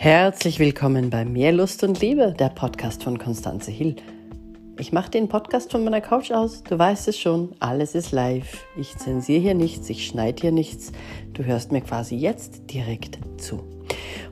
Herzlich willkommen bei Mehr Lust und Liebe, der Podcast von Konstanze Hill. Ich mache den Podcast von meiner Couch aus. Du weißt es schon, alles ist live. Ich zensiere hier nichts, ich schneide hier nichts. Du hörst mir quasi jetzt direkt zu.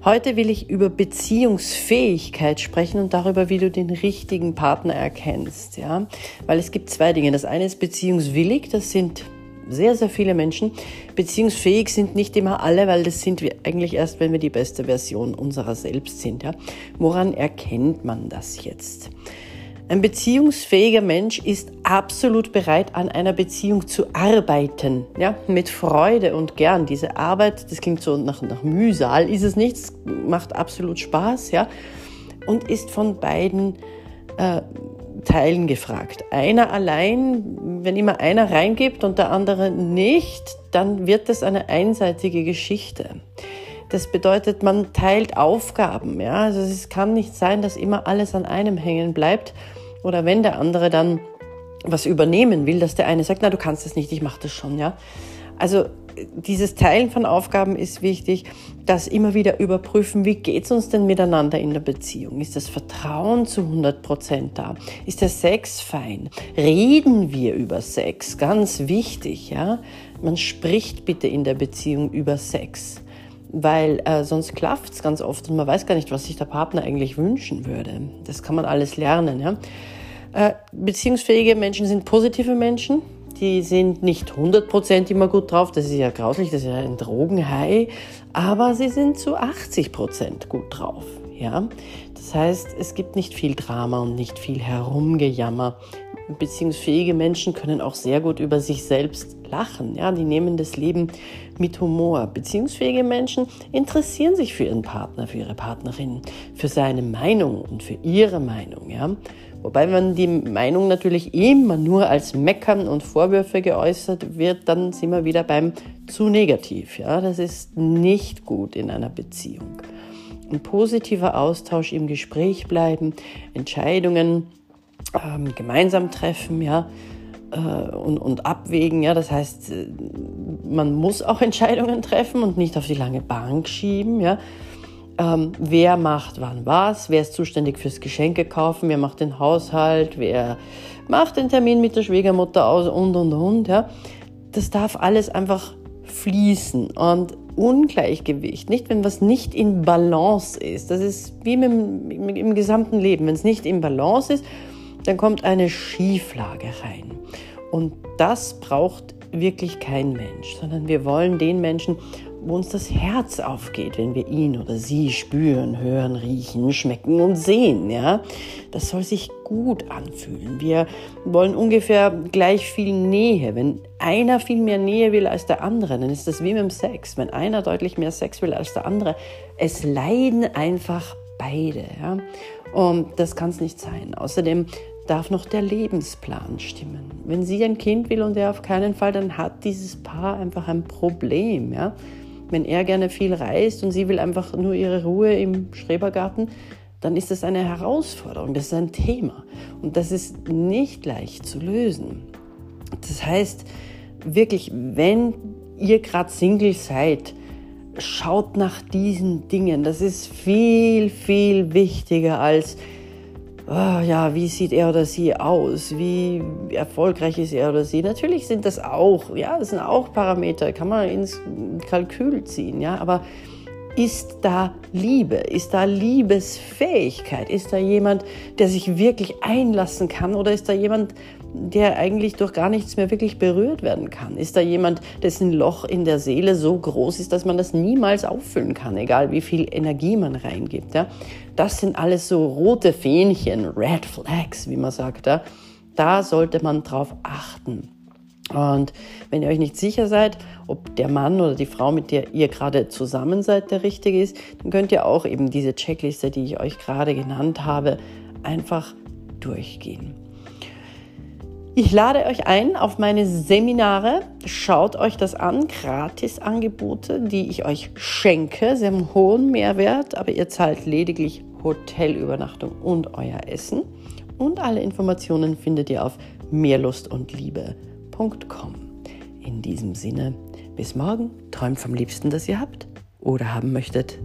Heute will ich über Beziehungsfähigkeit sprechen und darüber, wie du den richtigen Partner erkennst, ja? Weil es gibt zwei Dinge. Das eine ist beziehungswillig, das sind sehr, sehr viele Menschen. Beziehungsfähig sind nicht immer alle, weil das sind wir eigentlich erst, wenn wir die beste Version unserer selbst sind. Ja? Woran erkennt man das jetzt? Ein beziehungsfähiger Mensch ist absolut bereit, an einer Beziehung zu arbeiten, ja, mit Freude und gern. Diese Arbeit, das klingt so nach, nach Mühsal, ist es nicht, es macht absolut Spaß, ja, und ist von beiden äh, Teilen gefragt. Einer allein, wenn immer einer reingibt und der andere nicht, dann wird das eine einseitige Geschichte. Das bedeutet, man teilt Aufgaben. Ja? Also es kann nicht sein, dass immer alles an einem hängen bleibt. Oder wenn der andere dann was übernehmen will, dass der eine sagt, na, du kannst das nicht, ich mache das schon. Ja? Also dieses Teilen von Aufgaben ist wichtig, das immer wieder überprüfen, wie geht's uns denn miteinander in der Beziehung? Ist das Vertrauen zu 100 Prozent da? Ist der Sex fein? Reden wir über Sex? Ganz wichtig, ja? Man spricht bitte in der Beziehung über Sex weil äh, sonst klafft's ganz oft und man weiß gar nicht, was sich der Partner eigentlich wünschen würde. Das kann man alles lernen. Ja? Äh, beziehungsfähige Menschen sind positive Menschen, die sind nicht 100% immer gut drauf, das ist ja grauslich, das ist ja ein Drogenhai, aber sie sind zu 80% gut drauf. Ja? Das heißt, es gibt nicht viel Drama und nicht viel Herumgejammer. Beziehungsfähige Menschen können auch sehr gut über sich selbst lachen. Ja? Die nehmen das Leben mit Humor. Beziehungsfähige Menschen interessieren sich für ihren Partner, für ihre Partnerin, für seine Meinung und für ihre Meinung. Ja? Wobei, wenn die Meinung natürlich immer nur als Meckern und Vorwürfe geäußert wird, dann sind wir wieder beim zu negativ. Ja, das ist nicht gut in einer Beziehung. Ein positiver Austausch im Gespräch bleiben, Entscheidungen ähm, gemeinsam treffen, ja, äh, und, und abwägen. Ja, das heißt, äh, man muss auch Entscheidungen treffen und nicht auf die lange Bank schieben. Ja, ähm, wer macht wann was, wer ist zuständig fürs Geschenke kaufen, wer macht den Haushalt, wer macht den Termin mit der Schwiegermutter aus und und und. Ja. Das darf alles einfach fließen und Ungleichgewicht, nicht wenn was nicht in Balance ist. Das ist wie mit, mit, im gesamten Leben. Wenn es nicht in Balance ist, dann kommt eine Schieflage rein. Und das braucht wirklich kein Mensch, sondern wir wollen den Menschen wo uns das Herz aufgeht, wenn wir ihn oder sie spüren, hören, riechen, schmecken und sehen. Ja, das soll sich gut anfühlen. Wir wollen ungefähr gleich viel Nähe. Wenn einer viel mehr Nähe will als der andere, dann ist das wie mit dem Sex. Wenn einer deutlich mehr Sex will als der andere, es leiden einfach beide. Ja? Und das kann es nicht sein. Außerdem darf noch der Lebensplan stimmen. Wenn sie ein Kind will und er auf keinen Fall, dann hat dieses Paar einfach ein Problem. Ja? Wenn er gerne viel reist und sie will einfach nur ihre Ruhe im Schrebergarten, dann ist das eine Herausforderung, das ist ein Thema. Und das ist nicht leicht zu lösen. Das heißt, wirklich, wenn ihr gerade Single seid, schaut nach diesen Dingen. Das ist viel, viel wichtiger als oh, ja, wie sieht er oder sie aus? Wie erfolgreich ist er oder sie? Natürlich sind das auch, ja, das sind auch Parameter, kann man ins Kalkül ziehen, ja, aber ist da Liebe? Ist da Liebesfähigkeit? Ist da jemand, der sich wirklich einlassen kann? Oder ist da jemand, der eigentlich durch gar nichts mehr wirklich berührt werden kann? Ist da jemand, dessen Loch in der Seele so groß ist, dass man das niemals auffüllen kann, egal wie viel Energie man reingibt? Ja? Das sind alles so rote Fähnchen, Red Flags, wie man sagt. Ja? Da sollte man drauf achten. Und wenn ihr euch nicht sicher seid, ob der Mann oder die Frau, mit der ihr gerade zusammen seid, der richtige ist, dann könnt ihr auch eben diese Checkliste, die ich euch gerade genannt habe, einfach durchgehen. Ich lade euch ein auf meine Seminare. Schaut euch das an. Gratisangebote, die ich euch schenke. Sie haben hohen Mehrwert, aber ihr zahlt lediglich Hotelübernachtung und euer Essen. Und alle Informationen findet ihr auf mehrlustundliebe.com. In diesem Sinne, bis morgen, träumt vom Liebsten, das ihr habt oder haben möchtet.